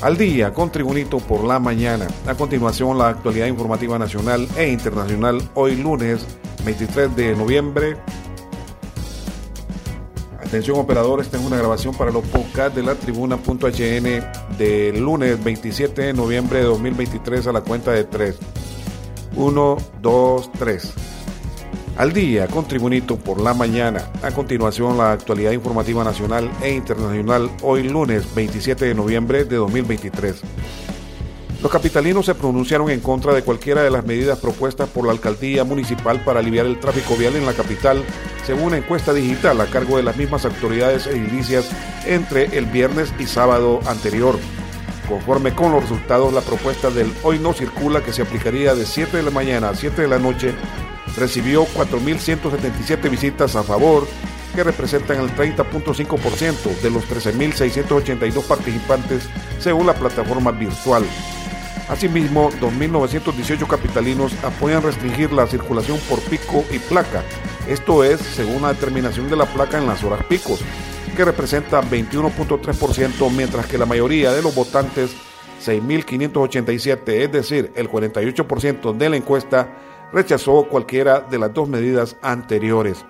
Al día con Tribunito por la mañana. A continuación la actualidad informativa nacional e internacional hoy lunes 23 de noviembre. Atención operadores, tengo una grabación para los podcasts de la tribuna.hn del lunes 27 de noviembre de 2023 a la cuenta de 3. 1, 2, 3 al día con Tribunito por la mañana. A continuación, la actualidad informativa nacional e internacional hoy lunes 27 de noviembre de 2023. Los capitalinos se pronunciaron en contra de cualquiera de las medidas propuestas por la alcaldía municipal para aliviar el tráfico vial en la capital, según una encuesta digital a cargo de las mismas autoridades edilicias entre el viernes y sábado anterior. Conforme con los resultados, la propuesta del hoy no circula que se aplicaría de 7 de la mañana a 7 de la noche recibió 4.177 visitas a favor, que representan el 30.5% de los 13.682 participantes según la plataforma virtual. Asimismo, 2.918 capitalinos apoyan restringir la circulación por pico y placa, esto es, según la determinación de la placa en las horas picos, que representa 21.3%, mientras que la mayoría de los votantes, 6.587, es decir, el 48% de la encuesta, rechazó cualquiera de las dos medidas anteriores.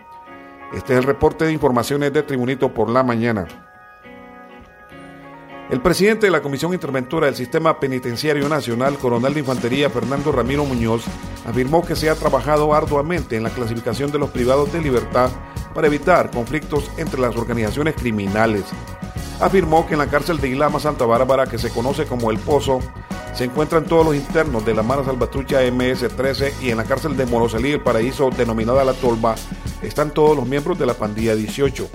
Este es el reporte de informaciones de Tribunito por la mañana. El presidente de la Comisión Interventora del Sistema Penitenciario Nacional, coronel de Infantería Fernando Ramiro Muñoz, afirmó que se ha trabajado arduamente en la clasificación de los privados de libertad para evitar conflictos entre las organizaciones criminales. Afirmó que en la cárcel de Ilama Santa Bárbara, que se conoce como El Pozo, se encuentran todos los internos de la Mara Salvatrucha MS-13 y en la cárcel de Moroselí, el paraíso denominada La Tolva, están todos los miembros de la pandilla 18.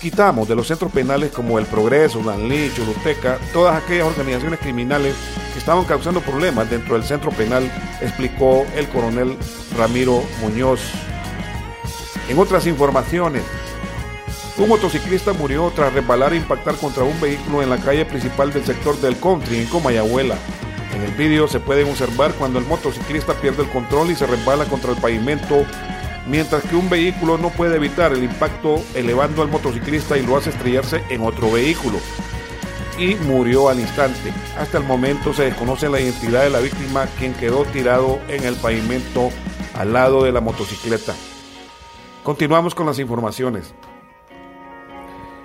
Quitamos de los centros penales como El Progreso, Lanlí, Choluteca, todas aquellas organizaciones criminales que estaban causando problemas dentro del centro penal, explicó el coronel Ramiro Muñoz. En otras informaciones, un motociclista murió tras resbalar e impactar contra un vehículo en la calle principal del sector del country en Comayagüela. En el vídeo se puede observar cuando el motociclista pierde el control y se resbala contra el pavimento, mientras que un vehículo no puede evitar el impacto elevando al motociclista y lo hace estrellarse en otro vehículo. Y murió al instante. Hasta el momento se desconoce la identidad de la víctima, quien quedó tirado en el pavimento al lado de la motocicleta. Continuamos con las informaciones.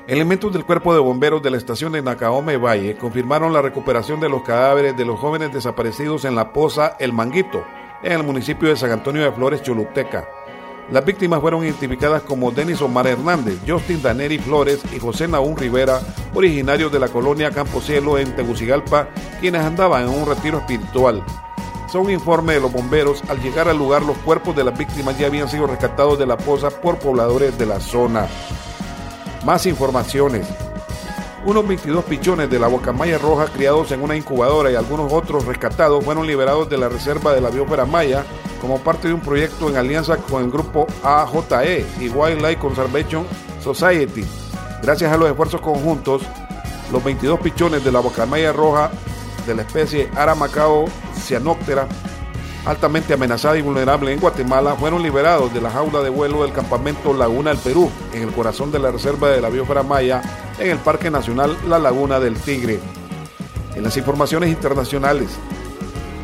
Elementos del cuerpo de bomberos de la estación de Nacaome Valle confirmaron la recuperación de los cadáveres de los jóvenes desaparecidos en la poza El Manguito, en el municipio de San Antonio de Flores, Choluteca. Las víctimas fueron identificadas como Denis Omar Hernández, Justin Daneri Flores y José Naún Rivera, originarios de la colonia Campo Cielo en Tegucigalpa, quienes andaban en un retiro espiritual. Según informe de los bomberos, al llegar al lugar los cuerpos de las víctimas ya habían sido rescatados de la poza por pobladores de la zona. Más informaciones. Unos 22 pichones de la bocamaya roja criados en una incubadora y algunos otros rescatados fueron liberados de la reserva de la biófera maya como parte de un proyecto en alianza con el grupo AJE y Wildlife Conservation Society. Gracias a los esfuerzos conjuntos, los 22 pichones de la bocamaya roja de la especie Aramacao cyanoptera altamente amenazada y vulnerable en Guatemala, fueron liberados de la jaula de vuelo del campamento Laguna del Perú, en el corazón de la reserva de la biosfera maya, en el Parque Nacional La Laguna del Tigre. En las informaciones internacionales,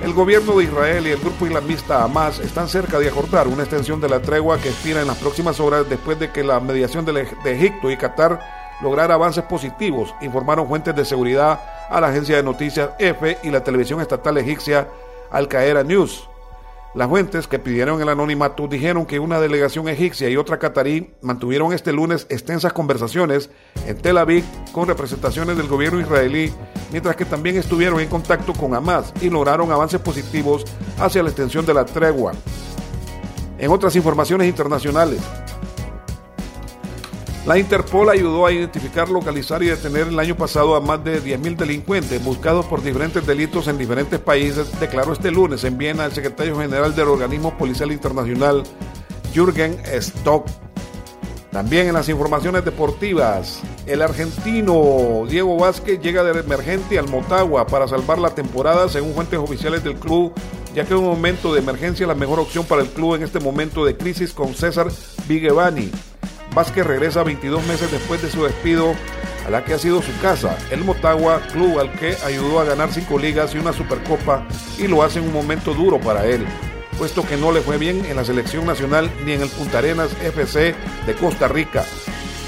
el gobierno de Israel y el grupo islamista Hamas están cerca de acordar una extensión de la tregua que expira en las próximas horas después de que la mediación de Egipto y Qatar lograra avances positivos, informaron fuentes de seguridad a la agencia de noticias EFE y la televisión estatal egipcia Al Qaeda News. Las fuentes que pidieron el anonimato dijeron que una delegación egipcia y otra catarí mantuvieron este lunes extensas conversaciones en Tel Aviv con representaciones del gobierno israelí, mientras que también estuvieron en contacto con Hamas y lograron avances positivos hacia la extensión de la tregua. En otras informaciones internacionales, la Interpol ayudó a identificar, localizar y detener el año pasado a más de 10.000 delincuentes buscados por diferentes delitos en diferentes países, declaró este lunes en Viena el secretario general del organismo policial internacional, Jürgen Stock. También en las informaciones deportivas, el argentino Diego Vázquez llega de emergente al Motagua para salvar la temporada según fuentes oficiales del club, ya que en un momento de emergencia la mejor opción para el club en este momento de crisis con César Vigevani Vázquez regresa 22 meses después de su despido a la que ha sido su casa, el Motagua, club al que ayudó a ganar cinco ligas y una supercopa y lo hace en un momento duro para él, puesto que no le fue bien en la selección nacional ni en el Punta Arenas FC de Costa Rica.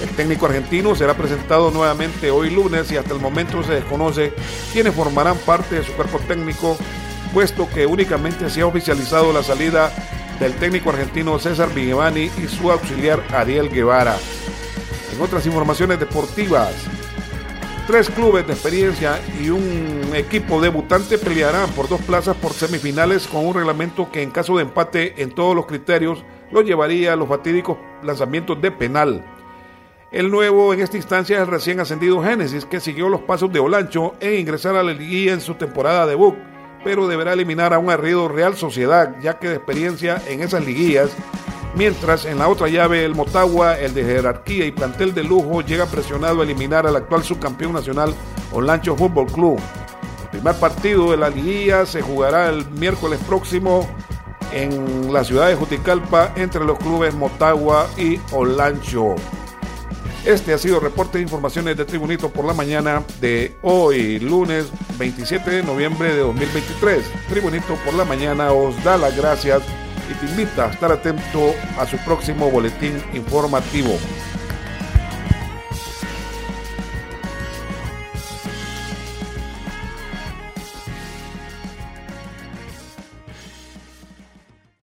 El técnico argentino será presentado nuevamente hoy lunes y hasta el momento se desconoce quiénes formarán parte de su cuerpo técnico, puesto que únicamente se ha oficializado la salida del técnico argentino César Vigevani y su auxiliar Ariel Guevara. En otras informaciones deportivas, tres clubes de experiencia y un equipo debutante pelearán por dos plazas por semifinales con un reglamento que en caso de empate en todos los criterios lo llevaría a los fatídicos lanzamientos de penal. El nuevo en esta instancia es el recién ascendido Génesis, que siguió los pasos de Olancho en ingresar a la liguilla en su temporada debut, pero deberá eliminar a un arrido Real Sociedad, ya que de experiencia en esas liguillas Mientras en la otra llave el Motagua, el de jerarquía y plantel de lujo, llega presionado a eliminar al actual subcampeón nacional Olancho Fútbol Club. El primer partido de la liguilla se jugará el miércoles próximo en la ciudad de Juticalpa entre los clubes Motagua y Olancho. Este ha sido reporte de informaciones de Tribunito por la mañana de hoy, lunes 27 de noviembre de 2023. Tribunito por la mañana os da las gracias y te invita a estar atento a su próximo boletín informativo.